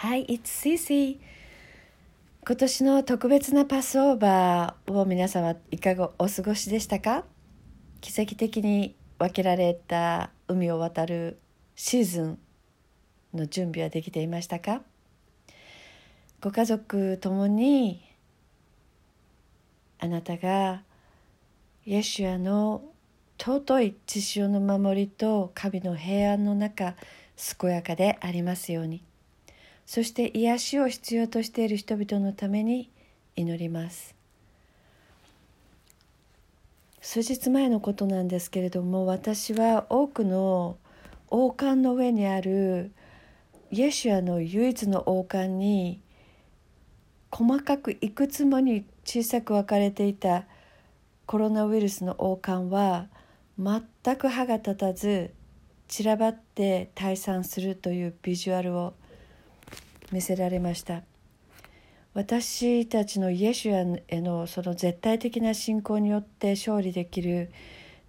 Hi, it's Cici. 今年の特別なパスオーバーを皆様いかがお過ごしでしたか？奇跡的に分けられた海を渡るシーズンの準備はできていましたか？ご家族ともにあなたがイエシュアの尊い血潮の守りと神の平安の中健やかでありますように。そして癒しを必要としている人々のために祈ります。数日前のことなんですけれども私は多くの王冠の上にあるイエシュアの唯一の王冠に細かくいくつもに小さく分かれていたコロナウイルスの王冠は全く歯が立たず散らばって退散するというビジュアルを見せられました私たちのイエシュアへのその絶対的な信仰によって勝利できる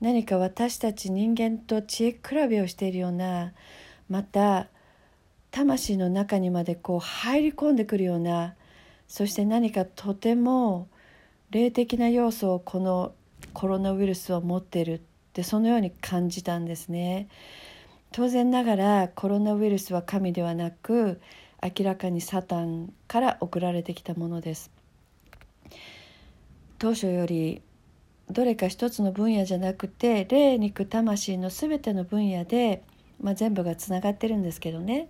何か私たち人間と知恵比べをしているようなまた魂の中にまでこう入り込んでくるようなそして何かとても霊的な要素をこのコロナウイルスを持っているってそのように感じたんですね。当然ながらコロナウイルスは神ではなく明らかにサタンから送られてきたものです。当初よりどれか一つの分野じゃなくて霊肉魂の全ての分野で、まあ、全部がつながってるんですけどね、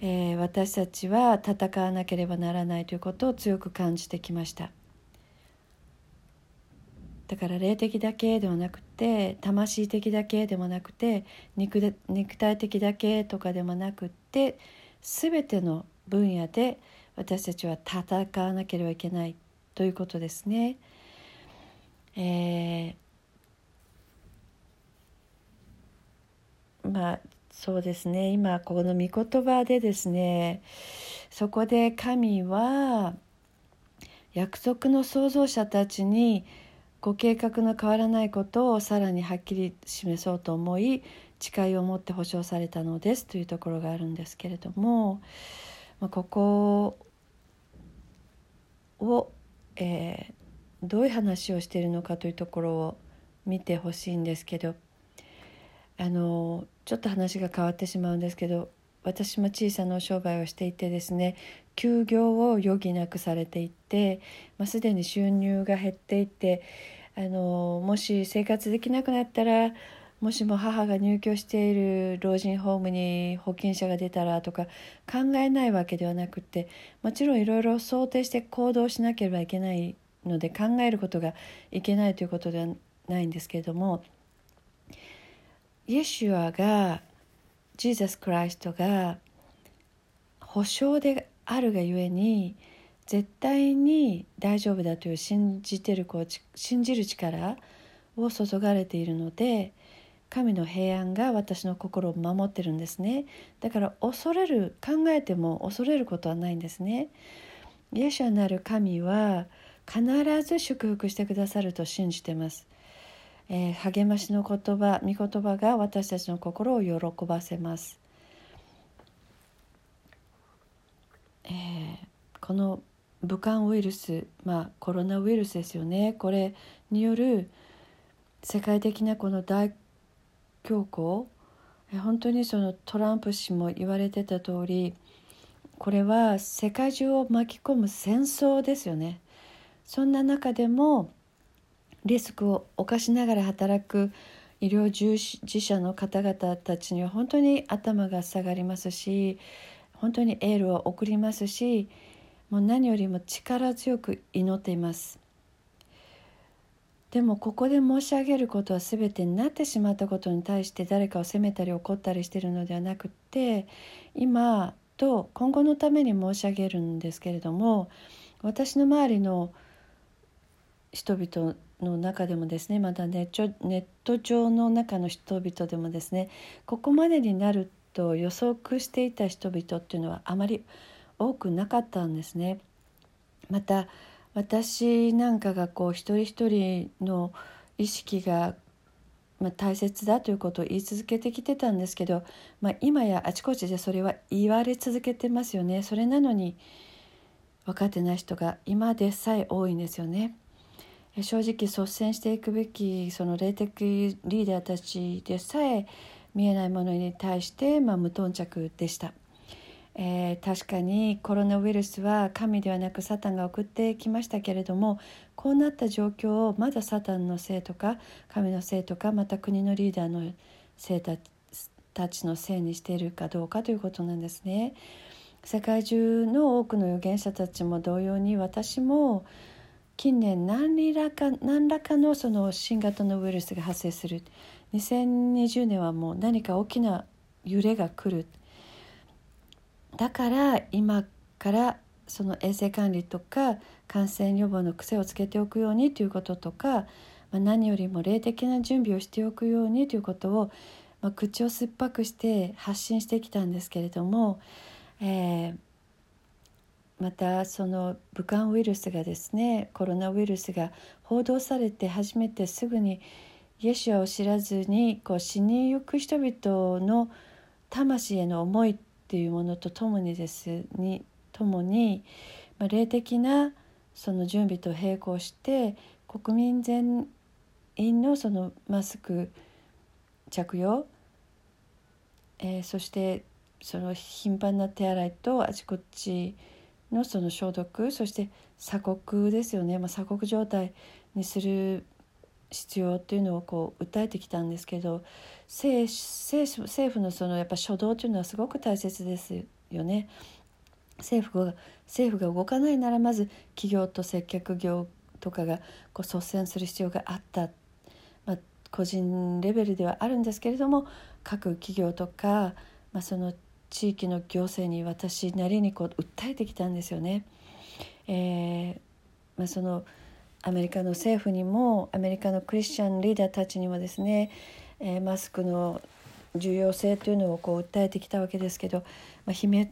えー、私たちは戦わなければならないということを強く感じてきました。だから霊的だけではなくて魂的だけでもなくて肉で肉体的だけとかでもなくって全ての分野で私たちは戦わなければいけないということですね。えー、まあそうですね今この御言葉でですねそこで神は約束の創造者たちにご計画の変わらないことをさらにはっきり示そうと思い誓いを持って保証されたのですというところがあるんですけれども、まあ、ここを、えー、どういう話をしているのかというところを見てほしいんですけどあのちょっと話が変わってしまうんですけど私も小さな商売をしていてですね休業を余儀なくされていて、まあ、すでに収入が減っていてあのもし生活できなくなったらもしも母が入居している老人ホームに保険者が出たらとか考えないわけではなくてもちろんいろいろ想定して行動しなければいけないので考えることがいけないということではないんですけれどもイエシュアがジーザス・クライストが保証であるがゆえに絶対に大丈夫だという信じてるこう信じる力を注がれているので神の平安が私の心を守ってるんですね。だから恐れる考えても恐れることはないんですね。イエシュアなる神は必ず祝福してくださると信じてます、えー、励ましの言葉御言葉が私たちの心を喜ばせます、えー、この武漢ウイルスまあコロナウイルスですよね。これによる世界的なこの大恐慌本当にそのトランプ氏も言われてた通りこれは世界中を巻き込む戦争ですよね。そんな中でもリスクを冒しながら働く医療従事者の方々たちには本当に頭が下がりますし本当にエールを送りますしもう何よりも力強く祈っています。でもここで申し上げることは全てになってしまったことに対して誰かを責めたり怒ったりしてるのではなくって今と今後のために申し上げるんですけれども私の周りの人々の中でもですねまたネット上の中の人々でもですねここまでになると予測していた人々っていうのはあまり多くなかったんですね。また私なんかがこう一人一人の意識がまあ、大切だということを言い続けてきてたんですけど、まあ、今やあちこちでそれは言われ続けてますよねそれなのに分かってない人が今でさえ多いんですよね。正直率先していくべきその霊的リーダーたちでさえ見えないものに対して、まあ、無頓着でした。えー、確かにコロナウイルスは神ではなくサタンが送ってきましたけれどもこうなった状況をまだサタンのせいとか神のせいとかまた国のリーダーのせいたちのせいにしているかどうかということなんですね。世界中の多くの預言者たちも同様に私も近年何らか何らかのその新型のウイルスが発生する2020年はもう何か大きな揺れが来るだから今からその衛生管理とか感染予防の癖をつけておくようにということとか、ま、何よりも霊的な準備をしておくようにということを、ま、口を酸っぱくして発信してきたんですけれども、えー、またその武漢ウイルスがですねコロナウイルスが報道されて初めてすぐにイエシュアを知らずにこう死にゆく人々の魂への思いっていうものとともにですにともに、まあ、霊的なその準備と並行して国民全員のそのマスク着用、えー、そしてその頻繁な手洗いとあちこちのその消毒そして鎖国ですよね、まあ、鎖国状態にする必要っていうのをこう訴えてきたんですけど政政府のそのやっぱ初動というのはすごく大切ですよね。政府が政府が動かないならまず企業と接客業とかがこう率先する必要があった、まあ、個人レベルではあるんですけれども各企業とか、まあ、その地域の行政に私なりにこう訴えてきたんですよね。えーまあ、そのアメリカの政府にもアメリカのクリスチャンリーダーたちにもですね、えー、マスクの重要性というのをこう訴えてきたわけですけど、まあ、飛沫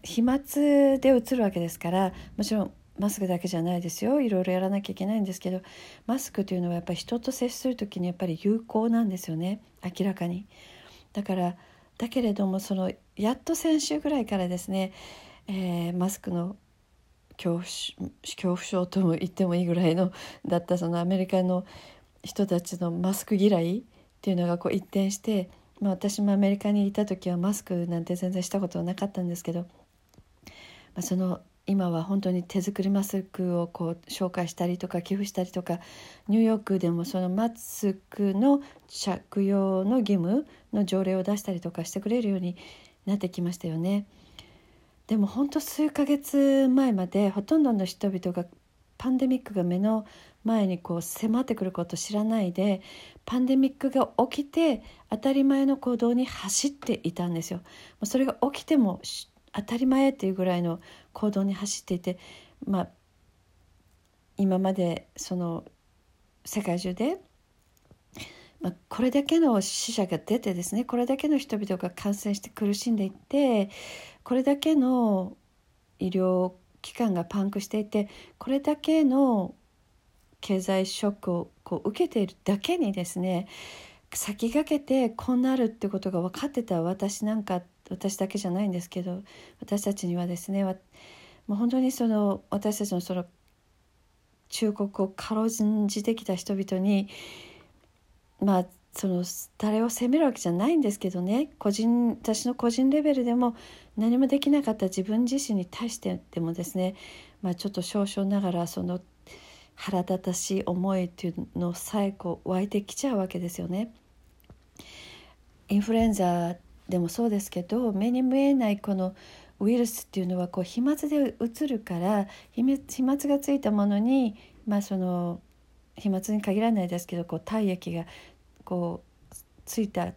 でうつるわけですからもちろんマスクだけじゃないですよいろいろやらなきゃいけないんですけどマスクというのはやっぱり人と接する時にやっぱり有効なんですよね明らかに。だからだけれどもそのやっと先週ぐらいからですね、えー、マスクの恐怖恐怖症とも言ってもいいぐらいのだったそのアメリカの人たちのマスク嫌いっていうのがこう一転して、まあ、私もアメリカにいた時はマスクなんて全然したことはなかったんですけど、まあ、その今は本当に手作りマスクをこう紹介したりとか寄付したりとかニューヨークでもそのマスクの着用の義務の条例を出したりとかしてくれるようになってきましたよね。でも本当数ヶ月前までほとんどの人々がパンデミックが目の前にこう迫ってくることを知らないでパンデミックが起きて当たり前の行動に走っていたんですよ。それが起きても当たり前っていうぐらいの行動に走っていて、まあ、今までその世界中で、まあ、これだけの死者が出てですねこれだけの人々が感染して苦しんでいってこれだけの医療機関がパンクしていてこれだけの経済ショックをこう受けているだけにですね先駆けてこうなるってことが分かってた私なんか私だけじゃないんですけど私たちにはですねもう本当にその私たちのその忠告を軽んじてきた人々にまあその誰を責めるわけじゃないんですけどね個人私の個人レベルでも何もできなかった自分自身に対してでもですね、まあ、ちょっと少々ながらその腹立たしい思いっていうのさえこう湧いてきちゃうわけですよね。インフルエンザでもそうですけど目に見えないこのウイルスっていうのはこう飛沫でうつるから飛沫がついたものにまあその飛沫に限らないですけどこう体液がこうついた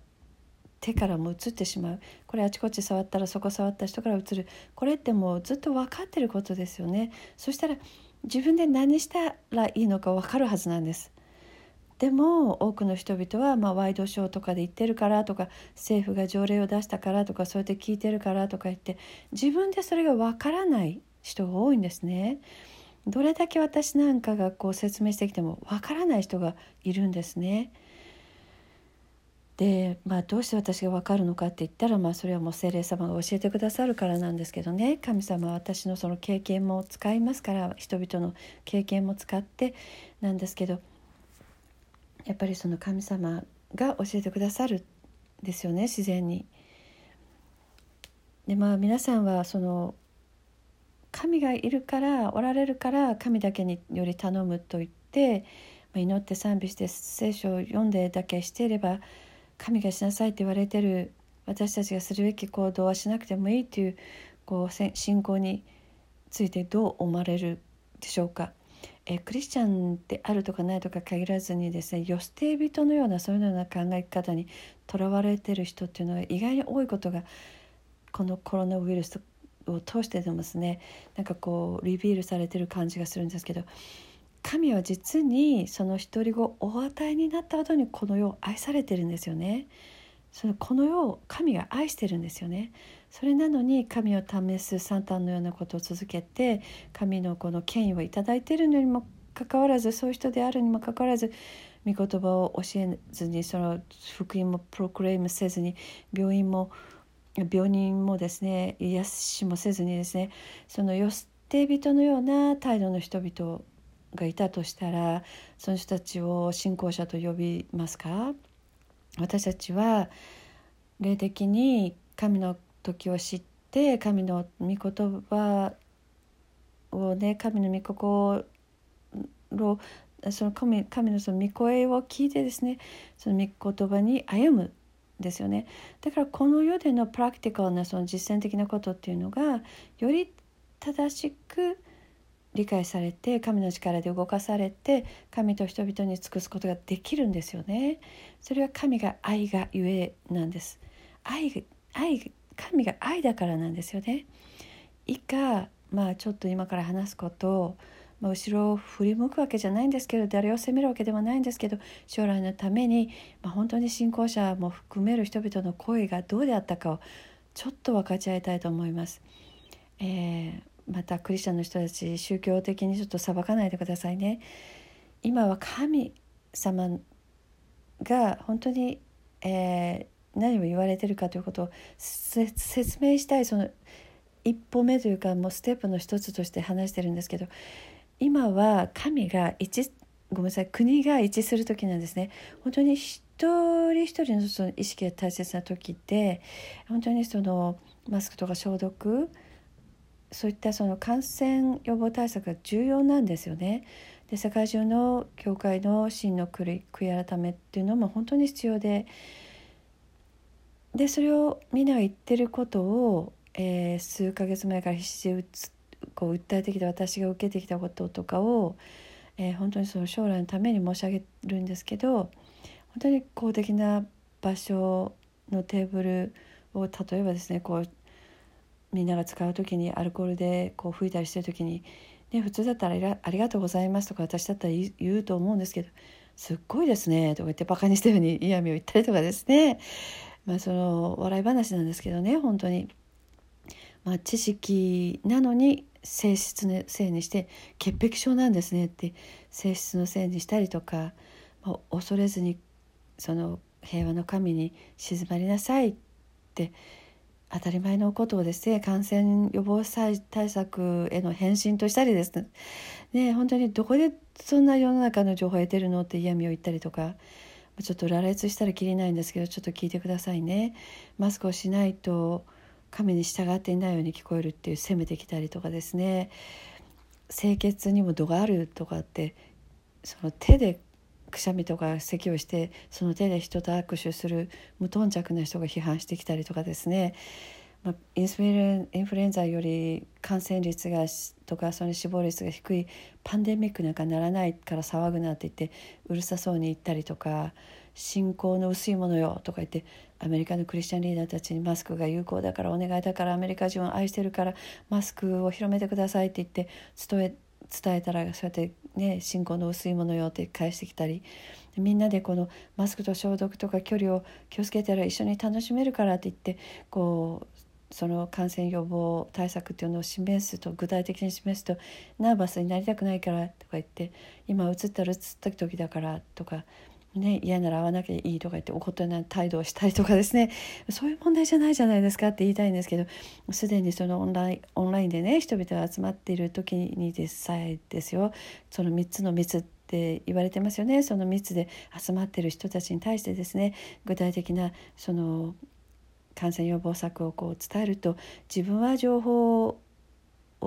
手からも移ってしまうこれあちこち触ったらそこ触った人から移るこれってもうずっと分かってることですよねそしたら自分で何したらいいのか分かるはずなんですでも多くの人々はまあワイドショーとかで言ってるからとか政府が条例を出したからとかそうやって聞いてるからとか言って自分でそれが分からない人が多いんですね。どれだけ私なんかがこう説明してきても分からない人がいるんですね。で、まあ、どうして私が分かるのかって言ったら、まあ、それはもう精霊様が教えてくださるからなんですけどね神様は私のその経験も使いますから人々の経験も使ってなんですけどやっぱりその神様が教えてくださるんですよね自然に。でまあ皆さんはその神がいるからおられるから神だけにより頼むと言ってまあ祈って賛美して聖書を読んでだけしていれば神がしなさいって言われてる私たちがするべき行動はしなくてもいいというこう信仰についてどう思われるでしょうか？えクリスチャンであるとかないとか限らずにですね世捨て人のようなそういうような考え方にとらわれてる人っていうのが意外に多いことがこのコロナウイルスを通してでもですねなんかこうリビールされてる感じがするんですけど神は実にその独り子をお与えになった後にこの世を愛されてるんですよね。そのこの世を神が愛してるんですよね。それなのに神を試すサンタンのようなことを続けて神のこの権威を頂いているのにもかかわらずそういう人であるにもかかわらず御言葉を教えずにその福音もプロクレームせずに病院も病人もですね癒しもせずにですねその世捨て人のような態度の人々がいたとしたらその人たちを信仰者と呼びますか？私たちは霊的に神の時を知って神の御言葉をね神の御心をその神神のその御声を聞いてですねその御言葉に歩むですよね。だからこの世でのプラクティカルなその実践的なことっていうのがより正しく理解されて神の力で動かされて神と人々に尽くすことができるんですよね。それは神が愛がゆえなんです。愛愛神が愛だからなんですよね。以下まあちょっと今から話すことを、まあ、後ろを振り向くわけじゃないんですけど誰を責めるわけではないんですけど将来のために、まあ、本当に信仰者も含める人々の声がどうであったかをちょっと分かち合いたいと思います。えーまたクリスチャンの人たち宗教的にちょっと裁かないでくださいね。今は神様が本当に、えー、何を言われてるかということを説明したいその一歩目というかもうステップの一つとして話してるんですけど今は神が一ごめんなさい国が一致する時なんですね。本当に一人一人のその意識が大切な時って本当にそのマスクとか消毒そういったその感染予防対策が重要なんですよね。で世界中の教会の真の悔い改めっていうのも本当に必要ででそれをみんなが言ってることを、えー、数ヶ月前から必死でこう訴えてきた私が受けてきたこととかを、えー、本当にその将来のために申し上げるんですけど本当に公的な場所のテーブルを例えばですねこうみんなが使う時にアルコールでこう吹いたりしてる時に、ね、普通だったらありがとうございます」とか私だったら言うと思うんですけど「すっごいですね」とか言ってバカにしたように 嫌味を言ったりとかですねまあその笑い話なんですけどね本当に。まあ、知識なのに性質のせいにして潔癖症なんですねって性質のせいにしたりとか、恐れずにその平和の神に静まりなさいって当たり前のことをですね感染予防対策への返信としたりですね。ね本当にどこでそんな世の中の情報を得てるのって嫌味を言ったりとかちょっと羅列したらきりないんですけどちょっと聞いてくださいね。マスクをしないと神に従っていないように聞こえるっていう責めてきたりとかですね。清潔にも度があるとかってその手でくしゃみとか咳をしてその手で人と握手する無頓着な人が批判してきたりとかですね、ま、インフルインフルエンザより感染率がとかその死亡率が低いパンデミックなんかならないから騒ぐなって言ってうるさそうに言ったりとか信仰の薄いものよとか言ってアメリカのクリスチャンリーダーたちにマスクが有効だからお願いだからアメリカ人を愛してるからマスクを広めてくださいって言って伝え伝えたらそうやってね信仰の薄いものよって返してきたりみんなでこのマスクと消毒とか距離を気をつけたら一緒に楽しめるからって言ってこうその感染予防対策っていうのを示すと具体的に示すとナーバスになりたくないからとか言って今映ったら映った時だからとかね、嫌なら会わなきゃいいとか言って怒ったような態度をしたりとかですね。そういう問題じゃないじゃないですかって言いたいんですけどすでにそのオンラインオンラインでね人々が集まっている時にでさえですよ。その3つの密って言われてますよね。その密で集まっている人たちに対してですね具体的なその感染予防策をこう伝えると自分は情報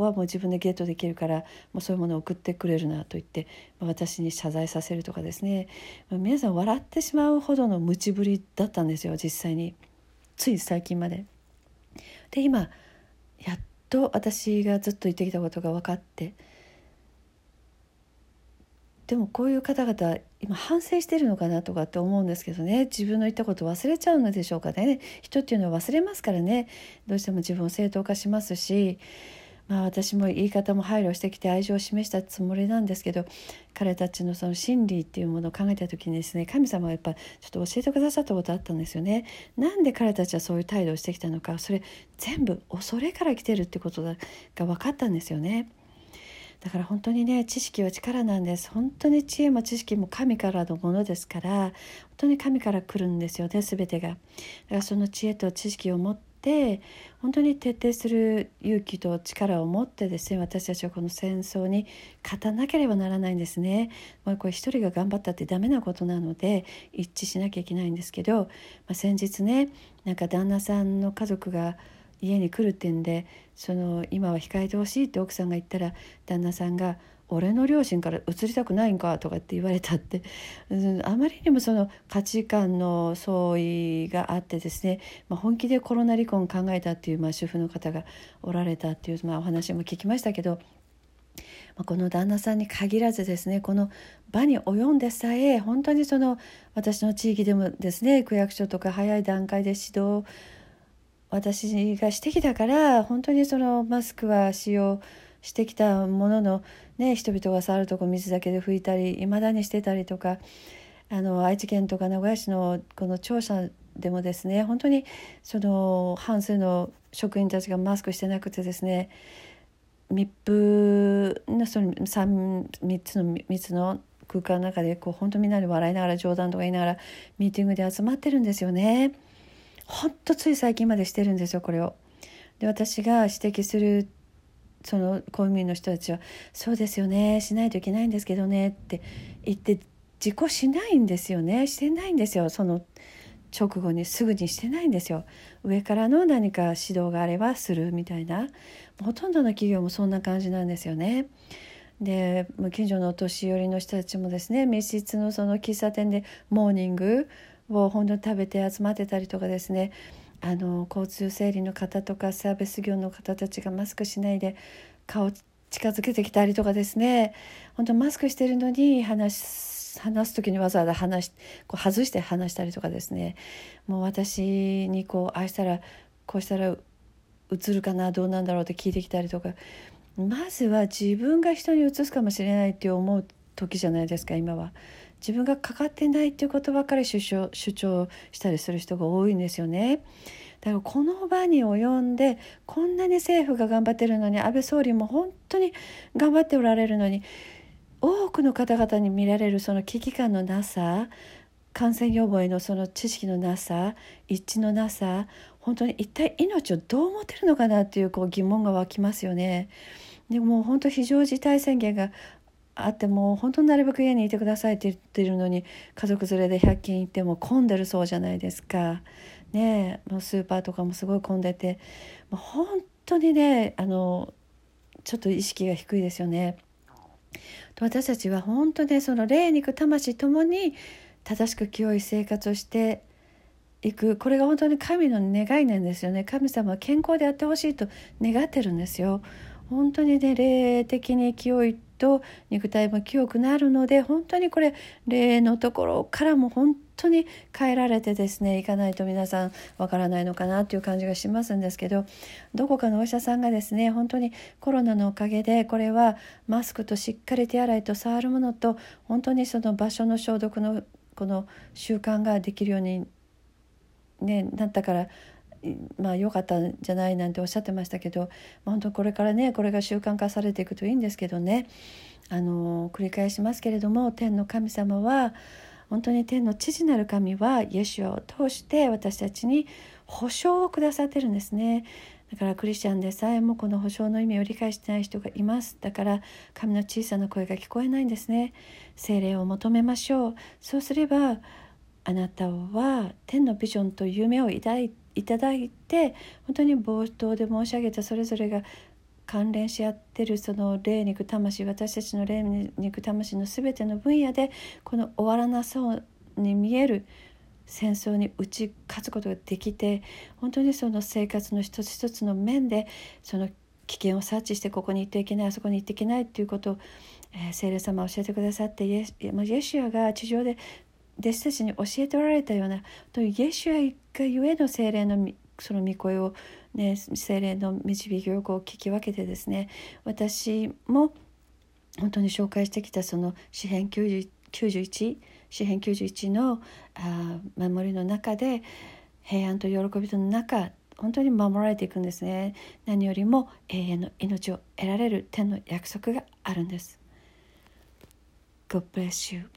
はもう自分でゲットできるからもうそういうものを送ってくれるなと言って、私に謝罪させるとかですね、皆さん笑ってしまうほどの無知ぶりだったんですよ実際に。つい最近まで。で今やっと私がずっと言ってきたことが分かって。でもこういう方々今反省してるのかなとかって思うんですけどね。自分の言ったこと忘れちゃうのでしょうかね。人っていうのは忘れますからね。どうしても自分を正当化しますし。まあ、私も言い方も配慮してきて愛情を示したつもりなんですけど彼たちのその心理っていうものを考えた時にですね神様がやっぱちょっと教えてくださったことあったんですよね。なんで彼たちはそういう態度をしてきたのかそれ全部恐れから来てるってことが分かったんですよね。だから本当にね知識は力なんです本当に知恵も知識も神からのものですから本当に神から来るんですよね全てがだからその知恵と知識を持って本当に徹底する勇気と力を持ってですね私たちはこの戦争に勝たなければならないんですね。まあ、これ一人が頑張ったってダメなことなので一致しなきゃいけないんですけど、まあ、先日ねなんか旦那さんの家族が家に来るってんでその今は控えてほしいって奥さんが言ったら旦那さんが俺の両親から移りたくないんかとかって言われたって、うん、あまりにもその価値観の相違があってですね、まあ、本気でコロナ離婚考えたっていう、まあ、主婦の方がおられたっていう、まあ、お話も聞きましたけど。まあ、この旦那さんに限らずですねこの場に及んでさえ本当にその私の地域でもですね区役所とか早い段階で指導私がしてきたから本当にそのマスクは使用してきたもののね、人々が触るとこ水だけで拭いたりいまだにしてたりとかあの愛知県とか名古屋市のこの庁舎でもですね本当にその半数の職員たちがマスクしてなくてですね密封のその 3, 3つの密の空間の中でこう本当みんなで笑いながら冗談とか言いながらミーティングで集まってるんですよね。ほんとつい最近までしてるんですよこれを。で私が指摘するその公務員の人たちは「そうですよねしないといけないんですけどね」って言って自己しないんですよねしてないんですよその直後にすぐにしてないんですよ上からの何か指導があればするみたいなほとんどの企業もそんな感じなんですよね。で近所のお年寄りの人たちもですね密室のその喫茶店でモーニングを本当に食べて集まってたりとかですねあの交通整理の方とかサービス業の方たちがマスクしないで顔近づけてきたりとかですね。本当マスクしてるのに話す時にわざわざ話こう外して話したりとかですね。もう私にこうあしたらこうしたら映るかなどうなんだろうって聞いてきたりとか。まずは自分が人にうつすかもしれないって思う時じゃないですか今は。自分がかかってないっていうことばかり主張主張したりする人が多いんですよね。だからこの場に及んでこんなに政府が頑張ってるのに安倍総理も本当に頑張っておられるのに多くの方々に見られるその危機感のなさ感染予防へのその知識のなさ一致のなさ本当に一体命をどう思ってるのかなっていうこう疑問が湧きますよね。でも本当非常事態宣言があっても本当になるべく家にいてくださいって言ってるのに家族連れで100均行っても混んでるそうじゃないですか。ねもうスーパーとかもすごい混んでてもう本当にねあのちょっと意識が低いですよね。と私たちは本当にその霊肉魂ともに正しく清い生活をしていくこれが本当に神の願いなんですよね神様は健康であってほしいと願ってるんですよ本当にね霊的に清いと肉体も清くなるので本当にこれ霊のところからも本当に変えられてですねいかないと皆さんわからないのかなという感じがしますんですけどどこかのお医者さんがですね本当にコロナのおかげでこれはマスクとしっかり手洗いと触るものと本当にその場所の消毒のこの習慣ができるように、ね、なったからまあ良かったんじゃないなんておっしゃってましたけど、まあ、本当これからねこれが習慣化されていくといいんですけどね。あの繰り返しますけれども天の神様は本当に天の父なる神はイエシュを通して私たちに保証をくださってるんですね。だからクリスチャンでさえもこの保証の意味を理解してない人がいます。だから神の小さな声が聞こえないんですね。精霊を求めましょう。そうすればあなたは天のビジョンと夢を抱いいただいて本当に冒頭で申し上げたそれぞれが関連し合ってるその霊肉魂私たちの霊肉魂の全ての分野でこの終わらなそうに見える戦争に打ち勝つことができて本当にその生活の一つ一つの面でその危険を察知してここに行っていけないあそこに行っていけないっていうことを、えー、聖霊様は教えてくださってイエイエシュアが地上で弟子たちに教えておられたようなというイエシュアがゆえの聖霊のその御声を、ね、聖霊の導きをこう聞き分けてですね私も本当に紹介してきたその詩編91詩編91のあ守りの中で平安と喜びとの中本当に守られていくんですね。何よりも永遠の命を得られる天の約束があるんです。God bless you.